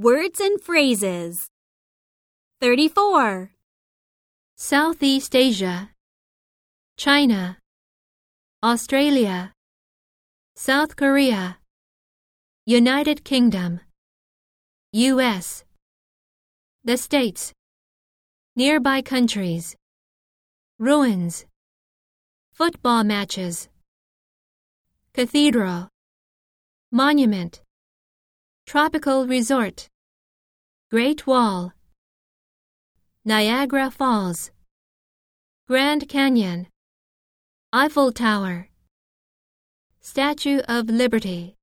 Words and phrases. 34. Southeast Asia, China, Australia, South Korea, United Kingdom, U.S., the States, nearby countries, ruins, football matches, cathedral, monument, tropical resort, Great Wall, Niagara Falls, Grand Canyon, Eiffel Tower, Statue of Liberty.